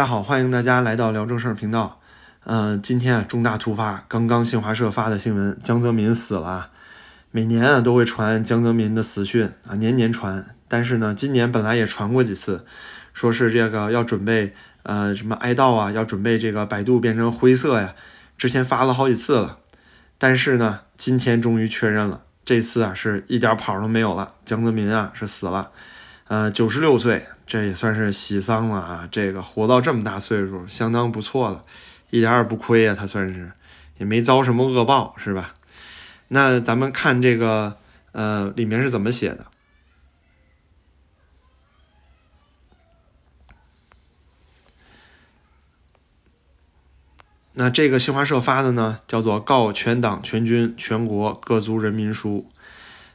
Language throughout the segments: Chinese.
大家好，欢迎大家来到聊正事儿频道。嗯，今天啊重大突发，刚刚新华社发的新闻，江泽民死了。每年啊都会传江泽民的死讯啊，年年传。但是呢，今年本来也传过几次，说是这个要准备呃什么哀悼啊，要准备这个百度变成灰色呀。之前发了好几次了，但是呢，今天终于确认了，这次啊是一点跑都没有了，江泽民啊是死了。呃，九十六岁，这也算是喜丧了啊。这个活到这么大岁数，相当不错了，一点也不亏啊。他算是也没遭什么恶报，是吧？那咱们看这个，呃，里面是怎么写的？那这个新华社发的呢，叫做《告全党全军全国各族人民书》。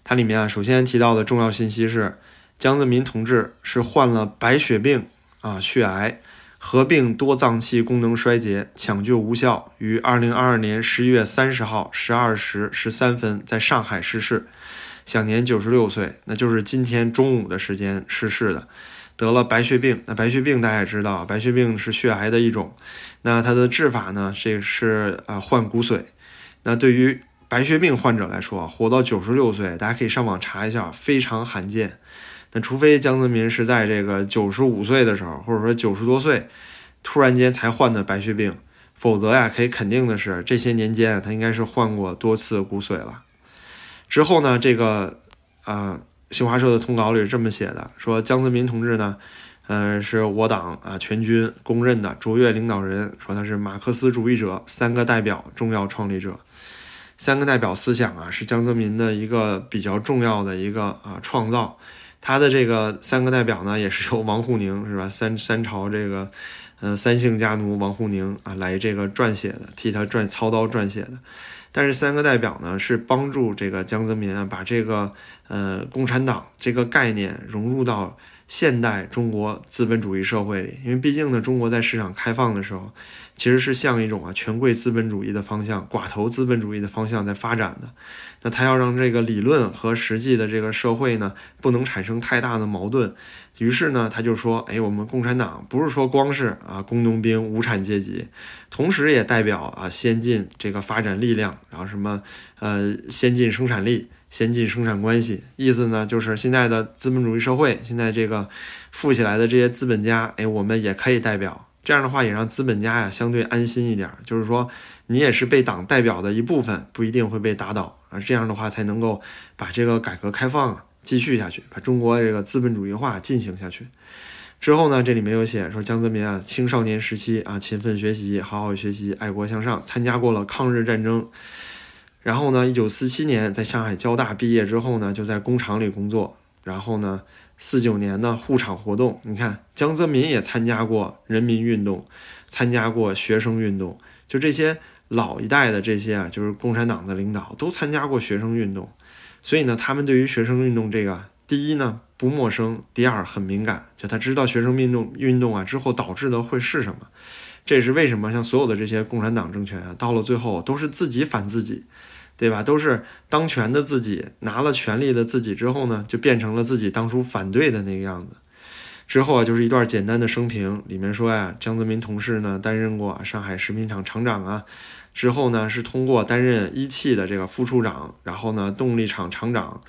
它里面啊，首先提到的重要信息是，江泽民同志是患了白血病啊，血癌。合并多脏器功能衰竭，抢救无效，于二零二二年十一月三十号十二时十三分在上海逝世，享年九十六岁。那就是今天中午的时间逝世的，得了白血病。那白血病大家也知道，白血病是血癌的一种。那它的治法呢，这个是啊换骨髓。那对于白血病患者来说，活到九十六岁，大家可以上网查一下，非常罕见。那除非江泽民是在这个九十五岁的时候，或者说九十多岁，突然间才患的白血病，否则呀，可以肯定的是，这些年间他应该是患过多次骨髓了。之后呢，这个啊，新华社的通稿里是这么写的：说江泽民同志呢，呃，是我党啊全军公认的卓越领导人，说他是马克思主义者三个代表重要创立者。三个代表思想啊，是江泽民的一个比较重要的一个啊创造。他的这个三个代表呢，也是由王沪宁是吧？三三朝这个，呃，三姓家奴王沪宁啊来这个撰写的，替他撰操刀撰写的。但是三个代表呢，是帮助这个江泽民啊，把这个呃共产党这个概念融入到。现代中国资本主义社会里，因为毕竟呢，中国在市场开放的时候，其实是向一种啊权贵资本主义的方向、寡头资本主义的方向在发展的。那他要让这个理论和实际的这个社会呢，不能产生太大的矛盾。于是呢，他就说：“哎，我们共产党不是说光是啊工农兵无产阶级，同时也代表啊先进这个发展力量，然后什么呃先进生产力。”先进生产关系，意思呢就是现在的资本主义社会，现在这个富起来的这些资本家，哎，我们也可以代表。这样的话也让资本家呀相对安心一点，就是说你也是被党代表的一部分，不一定会被打倒啊。这样的话才能够把这个改革开放啊继续下去，把中国这个资本主义化进行下去。之后呢，这里面有写说江泽民啊，青少年时期啊勤奋学习，好好学习，爱国向上，参加过了抗日战争。然后呢，一九四七年在上海交大毕业之后呢，就在工厂里工作。然后呢，四九年呢护厂活动，你看江泽民也参加过人民运动，参加过学生运动。就这些老一代的这些啊，就是共产党的领导都参加过学生运动，所以呢，他们对于学生运动这个，第一呢不陌生，第二很敏感，就他知道学生运动运动啊之后导致的会是什么。这也是为什么像所有的这些共产党政权啊，到了最后都是自己反自己。对吧？都是当权的自己拿了权力的自己之后呢，就变成了自己当初反对的那个样子。之后啊，就是一段简单的生平，里面说呀，江泽民同事呢担任过上海食品厂厂长啊，之后呢是通过担任一汽的这个副处长，然后呢动力厂厂长，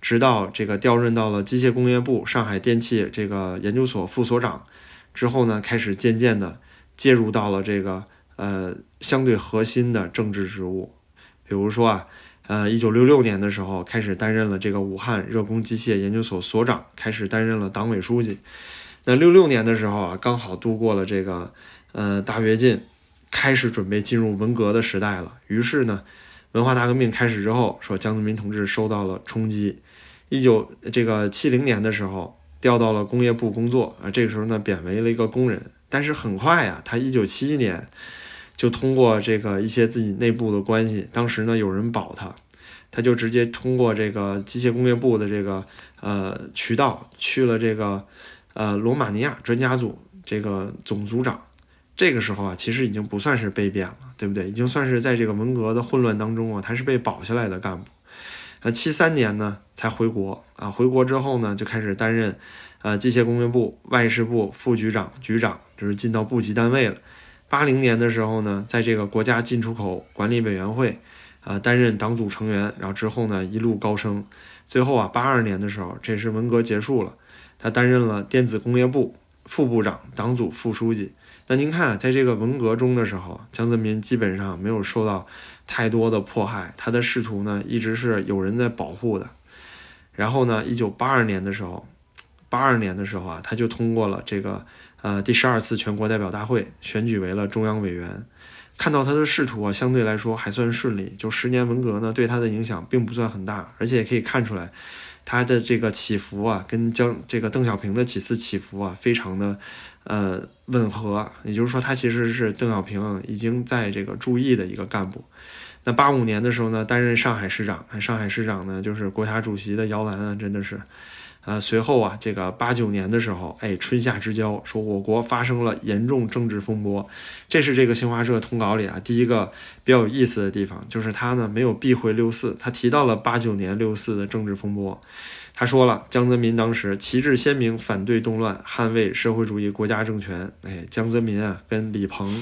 直到这个调任到了机械工业部上海电气这个研究所副所长，之后呢开始渐渐的介入到了这个呃相对核心的政治职务。比如说啊，呃，一九六六年的时候开始担任了这个武汉热工机械研究所所长，开始担任了党委书记。那六六年的时候啊，刚好度过了这个呃大跃进，开始准备进入文革的时代了。于是呢，文化大革命开始之后，说江泽民同志受到了冲击。一九这个七零年的时候调到了工业部工作啊，这个时候呢贬为了一个工人。但是很快呀，他一九七一年。就通过这个一些自己内部的关系，当时呢有人保他，他就直接通过这个机械工业部的这个呃渠道去了这个呃罗马尼亚专家组这个总组长。这个时候啊，其实已经不算是被贬了，对不对？已经算是在这个文革的混乱当中啊，他是被保下来的干部。呃，七三年呢才回国啊。回国之后呢，就开始担任呃机械工业部外事部副局长、局长，就是进到部级单位了。八零年的时候呢，在这个国家进出口管理委员会啊担任党组成员，然后之后呢一路高升，最后啊八二年的时候，这是文革结束了，他担任了电子工业部副部长、党组副书记。那您看，在这个文革中的时候，江泽民基本上没有受到太多的迫害，他的仕途呢一直是有人在保护的。然后呢，一九八二年的时候，八二年的时候啊，他就通过了这个呃第十二次全国代表大会选举为了中央委员。看到他的仕途啊，相对来说还算顺利，就十年文革呢对他的影响并不算很大，而且也可以看出来。他的这个起伏啊，跟江这个邓小平的几次起伏啊，非常的呃吻合。也就是说，他其实是邓小平已经在这个注意的一个干部。那八五年的时候呢，担任上海市长，上海市长呢就是国家主席的摇篮啊，真的是。呃，随后啊，这个八九年的时候，哎，春夏之交，说我国发生了严重政治风波，这是这个新华社通稿里啊第一个比较有意思的地方，就是他呢没有避讳六四，他提到了八九年六四的政治风波，他说了江泽民当时旗帜鲜明，反对动乱，捍卫社会主义国家政权，哎，江泽民啊跟李鹏，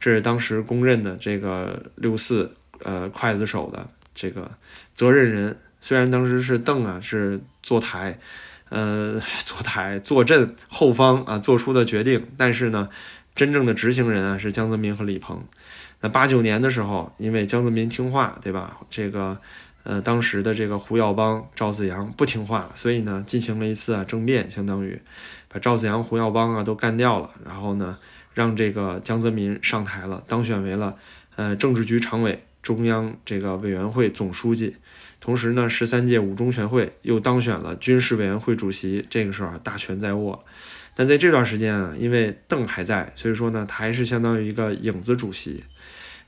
这是当时公认的这个六四呃刽子手的这个责任人。虽然当时是邓啊，是坐台，呃，坐台坐镇后方啊做出的决定，但是呢，真正的执行人啊是江泽民和李鹏。那八九年的时候，因为江泽民听话，对吧？这个，呃，当时的这个胡耀邦、赵子阳不听话，所以呢，进行了一次啊政变，相当于把赵子阳、胡耀邦啊都干掉了，然后呢，让这个江泽民上台了，当选为了呃政治局常委、中央这个委员会总书记。同时呢，十三届五中全会又当选了军事委员会主席。这个时候啊，大权在握。但在这段时间啊，因为邓还在，所以说呢，他还是相当于一个影子主席。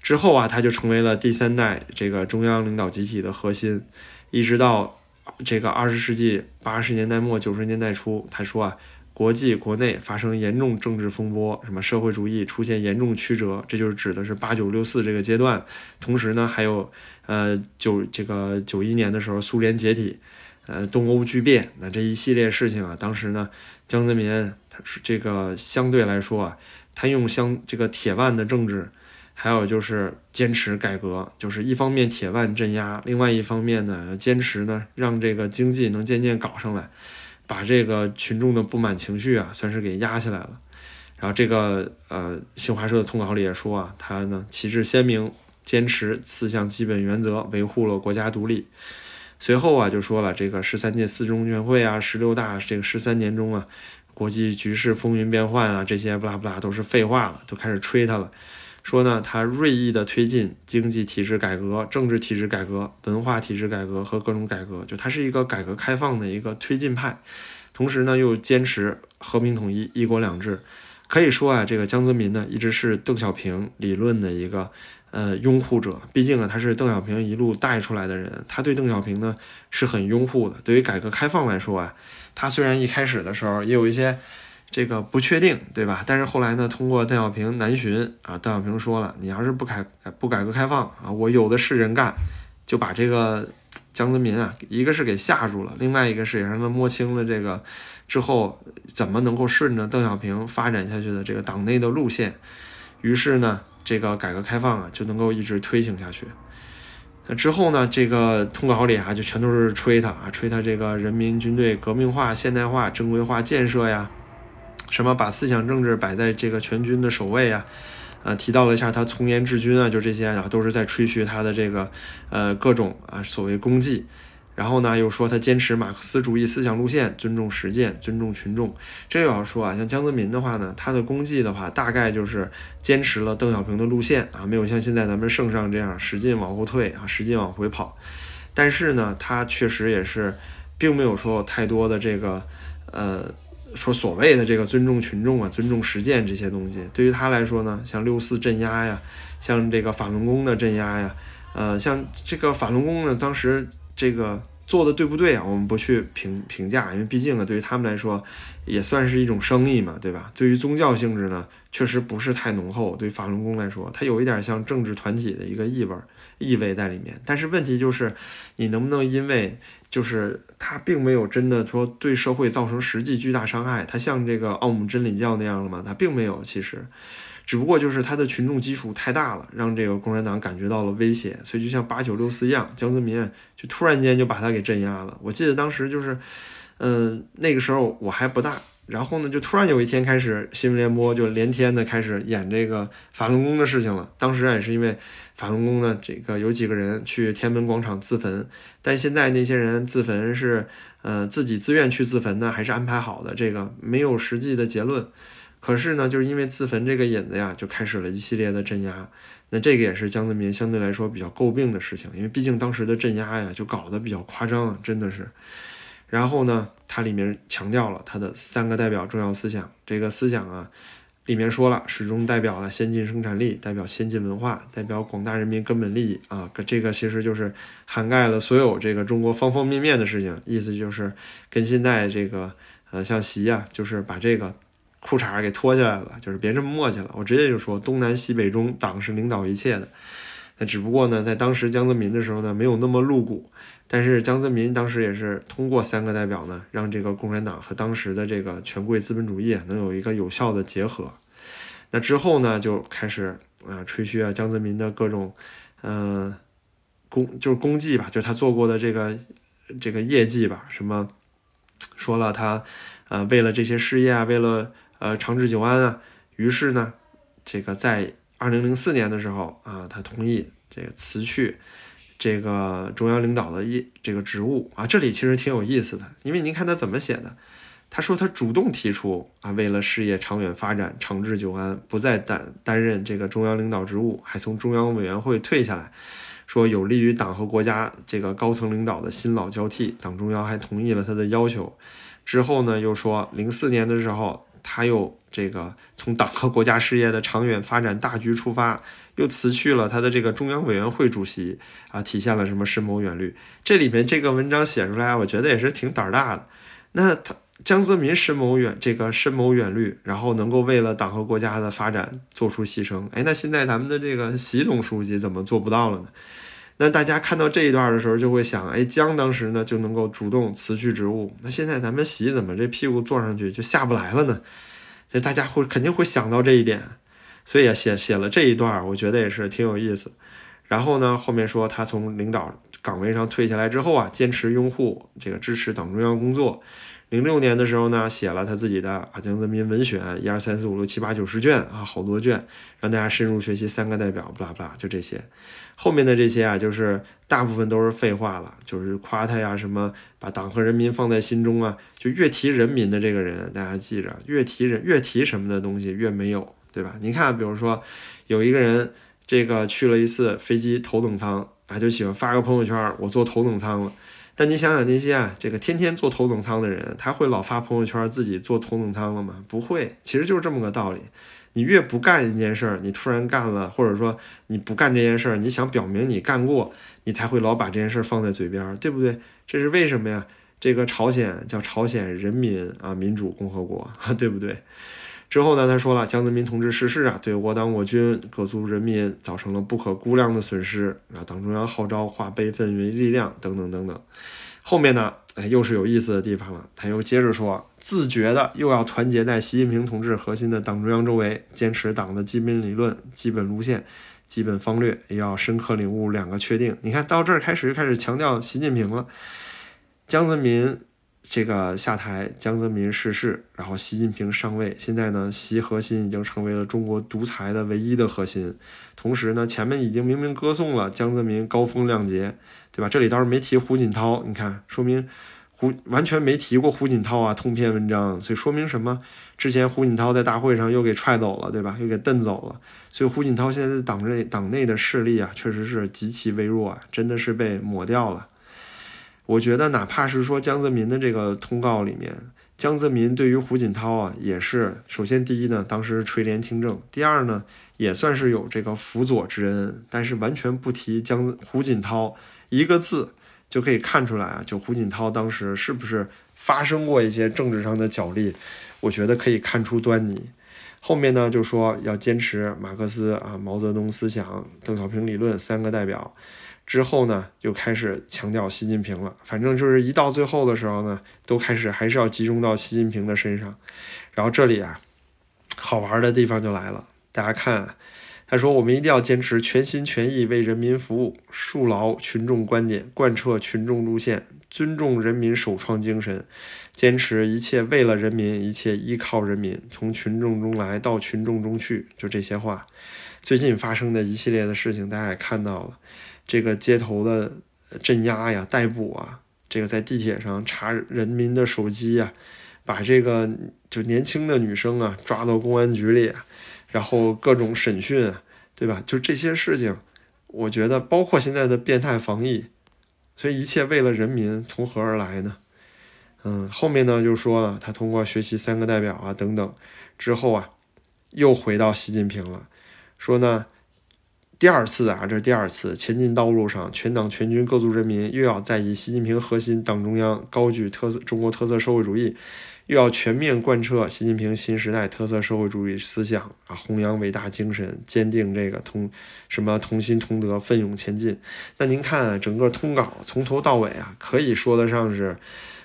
之后啊，他就成为了第三代这个中央领导集体的核心。一直到这个二十世纪八十年代末九十年代初，他说啊。国际国内发生严重政治风波，什么社会主义出现严重曲折，这就是指的是八九六四这个阶段。同时呢，还有呃九这个九一年的时候，苏联解体，呃东欧剧变，那这一系列事情啊，当时呢，江泽民他是这个相对来说啊，他用相这个铁腕的政治，还有就是坚持改革，就是一方面铁腕镇压，另外一方面呢，坚持呢让这个经济能渐渐搞上来。把这个群众的不满情绪啊，算是给压下来了。然后这个呃，新华社的通稿里也说啊，他呢旗帜鲜明，坚持四项基本原则，维护了国家独立。随后啊，就说了这个十三届四中全会啊，十六大这个十三年中啊，国际局势风云变幻啊，这些不拉不拉都是废话了，都开始吹他了。说呢，他锐意的推进经济体制改革、政治体制改革、文化体制改革和各种改革，就他是一个改革开放的一个推进派，同时呢又坚持和平统一、一国两制。可以说啊，这个江泽民呢一直是邓小平理论的一个呃拥护者，毕竟啊他是邓小平一路带出来的人，他对邓小平呢是很拥护的。对于改革开放来说啊，他虽然一开始的时候也有一些。这个不确定，对吧？但是后来呢，通过邓小平南巡啊，邓小平说了，你要是不改不改革开放啊，我有的是人干，就把这个江泽民啊，一个是给吓住了，另外一个是也让他摸清了这个之后怎么能够顺着邓小平发展下去的这个党内的路线。于是呢，这个改革开放啊就能够一直推行下去。那之后呢，这个通稿里啊就全都是吹他啊，吹他这个人民军队革命化、现代化、正规化建设呀。什么把思想政治摆在这个全军的首位啊？呃，提到了一下他从严治军啊，就这些啊，都是在吹嘘他的这个呃各种啊所谓功绩。然后呢，又说他坚持马克思主义思想路线，尊重实践，尊重群众。这个要说啊，像江泽民的话呢，他的功绩的话，大概就是坚持了邓小平的路线啊，没有像现在咱们圣上这样使劲往后退啊，使劲往回跑。但是呢，他确实也是，并没有说太多的这个呃。说所谓的这个尊重群众啊，尊重实践这些东西，对于他来说呢，像六四镇压呀，像这个法轮功的镇压呀，呃，像这个法轮功呢，当时这个做的对不对啊？我们不去评评价，因为毕竟呢，对于他们来说，也算是一种生意嘛，对吧？对于宗教性质呢，确实不是太浓厚。对法轮功来说，它有一点像政治团体的一个意味意味在里面。但是问题就是，你能不能因为就是它并没有真的说对社会造成实际巨大伤害？它像这个奥姆真理教那样了吗？它并没有，其实。只不过就是他的群众基础太大了，让这个共产党感觉到了威胁，所以就像八九六四一样，江泽民就突然间就把他给镇压了。我记得当时就是，嗯，那个时候我还不大，然后呢，就突然有一天开始，新闻联播就连天的开始演这个法轮功的事情了。当时啊也是因为法轮功呢，这个有几个人去天安门广场自焚，但现在那些人自焚是，呃，自己自愿去自焚呢，还是安排好的？这个没有实际的结论。可是呢，就是因为自焚这个引子呀，就开始了一系列的镇压。那这个也是江泽民相对来说比较诟病的事情，因为毕竟当时的镇压呀，就搞得比较夸张，真的是。然后呢，它里面强调了他的三个代表重要思想。这个思想啊，里面说了，始终代表了先进生产力，代表先进文化，代表广大人民根本利益啊。这个其实就是涵盖了所有这个中国方方面面的事情，意思就是跟现在这个呃，像习啊，就是把这个。裤衩给脱下来了，就是别这么磨叽了。我直接就说，东南西北中，党是领导一切的。那只不过呢，在当时江泽民的时候呢，没有那么露骨。但是江泽民当时也是通过三个代表呢，让这个共产党和当时的这个权贵资本主义能有一个有效的结合。那之后呢，就开始啊吹嘘啊江泽民的各种嗯功，就是功绩吧，就是他做过的这个这个业绩吧，什么说了他呃为了这些事业啊，为了呃，长治久安啊。于是呢，这个在二零零四年的时候啊，他同意这个辞去这个中央领导的一这个职务啊。这里其实挺有意思的，因为您看他怎么写的。他说他主动提出啊，为了事业长远发展、长治久安，不再担担任这个中央领导职务，还从中央委员会退下来，说有利于党和国家这个高层领导的新老交替。党中央还同意了他的要求。之后呢，又说零四年的时候。他又这个从党和国家事业的长远发展大局出发，又辞去了他的这个中央委员会主席啊，体现了什么深谋远虑？这里面这个文章写出来，我觉得也是挺胆儿大的。那他江泽民深谋远这个深谋远虑，然后能够为了党和国家的发展做出牺牲。哎，那现在咱们的这个习总书记怎么做不到了呢？那大家看到这一段的时候，就会想，哎，江当时呢就能够主动辞去职务，那现在咱们习怎么这屁股坐上去就下不来了呢？这大家会肯定会想到这一点，所以也写写了这一段，我觉得也是挺有意思。然后呢，后面说他从领导岗位上退下来之后啊，坚持拥护这个支持党中央工作。零六年的时候呢，写了他自己的啊江泽民文选，一二三四五六七八九十卷啊，好多卷，让大家深入学习三个代表，不拉不拉，就这些。后面的这些啊，就是大部分都是废话了，就是夸他呀，什么把党和人民放在心中啊，就越提人民的这个人，大家记着，越提人越提什么的东西越没有，对吧？你看，比如说有一个人，这个去了一次飞机头等舱啊，就喜欢发个朋友圈，我坐头等舱了。但你想想那些啊，这个天天坐头等舱的人，他会老发朋友圈自己坐头等舱了吗？不会，其实就是这么个道理。你越不干一件事儿，你突然干了，或者说你不干这件事儿，你想表明你干过，你才会老把这件事儿放在嘴边，对不对？这是为什么呀？这个朝鲜叫朝鲜人民啊民主共和国，对不对？之后呢，他说了，江泽民同志逝世啊，对我党我军各族人民造成了不可估量的损失啊！党中央号召化悲愤为力量，等等等等。后面呢，哎，又是有意思的地方了。他又接着说，自觉的又要团结在习近平同志核心的党中央周围，坚持党的基本理论、基本路线、基本方略，也要深刻领悟两个确定。你看到这儿开始就开始强调习近平了，江泽民。这个下台，江泽民逝世，然后习近平上位。现在呢，习核心已经成为了中国独裁的唯一的核心。同时呢，前面已经明明歌颂了江泽民高风亮节，对吧？这里倒是没提胡锦涛，你看，说明胡完全没提过胡锦涛啊，通篇文章。所以说明什么？之前胡锦涛在大会上又给踹走了，对吧？又给蹬走了。所以胡锦涛现在在党内党内的势力啊，确实是极其微弱啊，真的是被抹掉了。我觉得，哪怕是说江泽民的这个通告里面，江泽民对于胡锦涛啊，也是首先第一呢，当时垂帘听政；第二呢，也算是有这个辅佐之恩，但是完全不提江胡锦涛一个字，就可以看出来啊，就胡锦涛当时是不是发生过一些政治上的角力，我觉得可以看出端倪。后面呢，就说要坚持马克思啊、毛泽东思想、邓小平理论三个代表。之后呢，又开始强调习近平了。反正就是一到最后的时候呢，都开始还是要集中到习近平的身上。然后这里啊，好玩的地方就来了，大家看。他说：“我们一定要坚持全心全意为人民服务，树牢群众观点，贯彻群众路线，尊重人民首创精神，坚持一切为了人民，一切依靠人民，从群众中来到群众中去。”就这些话。最近发生的一系列的事情，大家也看到了，这个街头的镇压呀、逮捕啊，这个在地铁上查人民的手机呀，把这个就年轻的女生啊抓到公安局里。然后各种审讯，对吧？就这些事情，我觉得包括现在的变态防疫，所以一切为了人民，从何而来呢？嗯，后面呢就说了，他通过学习三个代表啊等等之后啊，又回到习近平了，说呢，第二次啊，这是第二次前进道路上，全党全军各族人民又要再以习近平核心党中央高举特色中国特色社会主义。又要全面贯彻习近平新时代特色社会主义思想啊，弘扬伟大精神，坚定这个同什么同心同德，奋勇前进。那您看整个通稿从头到尾啊，可以说得上是，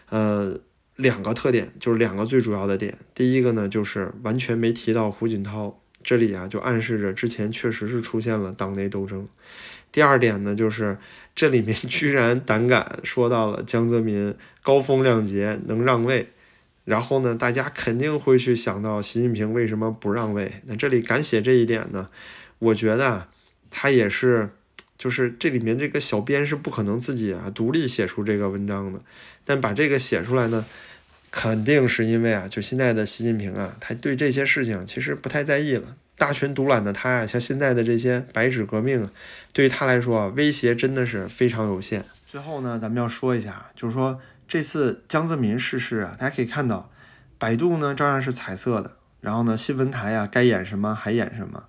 呃，两个特点，就是两个最主要的点。第一个呢，就是完全没提到胡锦涛，这里啊就暗示着之前确实是出现了党内斗争。第二点呢，就是这里面居然胆敢说到了江泽民高风亮节，能让位。然后呢，大家肯定会去想到习近平为什么不让位？那这里敢写这一点呢？我觉得他也是，就是这里面这个小编是不可能自己啊独立写出这个文章的。但把这个写出来呢，肯定是因为啊，就现在的习近平啊，他对这些事情其实不太在意了。大权独揽的他呀，像现在的这些白纸革命，对于他来说啊，威胁真的是非常有限。最后呢，咱们要说一下，就是说。这次江泽民逝世啊，大家可以看到，百度呢照样是彩色的，然后呢新闻台啊该演什么还演什么。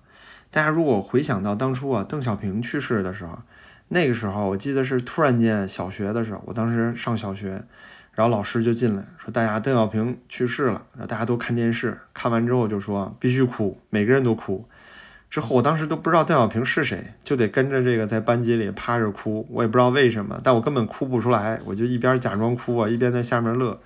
大家如果回想到当初啊邓小平去世的时候，那个时候我记得是突然间小学的时候，我当时上小学，然后老师就进来说大家邓小平去世了，然后大家都看电视，看完之后就说必须哭，每个人都哭。之后我当时都不知道邓小平是谁，就得跟着这个在班级里趴着哭，我也不知道为什么，但我根本哭不出来，我就一边假装哭啊，一边在下面乐。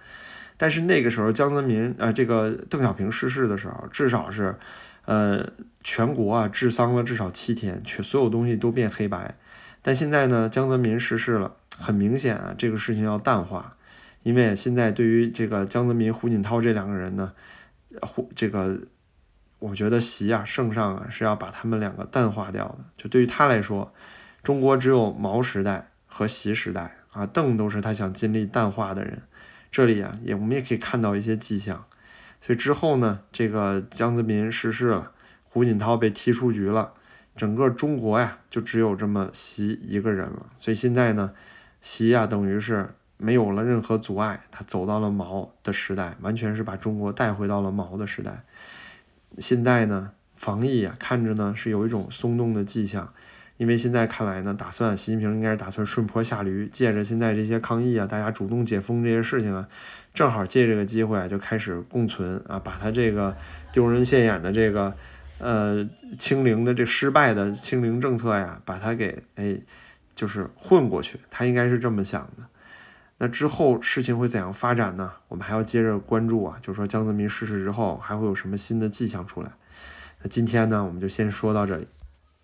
但是那个时候江泽民啊，这个邓小平逝世的时候，至少是，呃，全国啊治丧了至少七天，全所有东西都变黑白。但现在呢，江泽民逝世了，很明显啊，这个事情要淡化，因为现在对于这个江泽民、胡锦涛这两个人呢，胡这个。我觉得习啊，圣上啊是要把他们两个淡化掉的。就对于他来说，中国只有毛时代和习时代啊，邓都是他想尽力淡化的人。这里啊，也我们也可以看到一些迹象。所以之后呢，这个江泽民逝世了，胡锦涛被踢出局了，整个中国呀就只有这么习一个人了。所以现在呢，习啊等于是没有了任何阻碍，他走到了毛的时代，完全是把中国带回到了毛的时代。现在呢，防疫啊，看着呢是有一种松动的迹象，因为现在看来呢，打算习近平应该是打算顺坡下驴，借着现在这些抗疫啊，大家主动解封这些事情啊，正好借这个机会啊，就开始共存啊，把他这个丢人现眼的这个呃清零的这失败的清零政策呀，把它给哎就是混过去，他应该是这么想的。那之后事情会怎样发展呢？我们还要接着关注啊，就是说江泽民逝世之后还会有什么新的迹象出来？那今天呢，我们就先说到这里。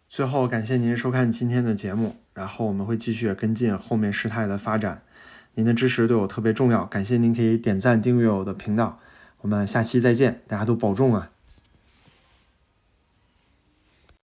最后感谢您收看今天的节目，然后我们会继续跟进后面事态的发展。您的支持对我特别重要，感谢您可以点赞订阅我的频道。我们下期再见，大家都保重啊！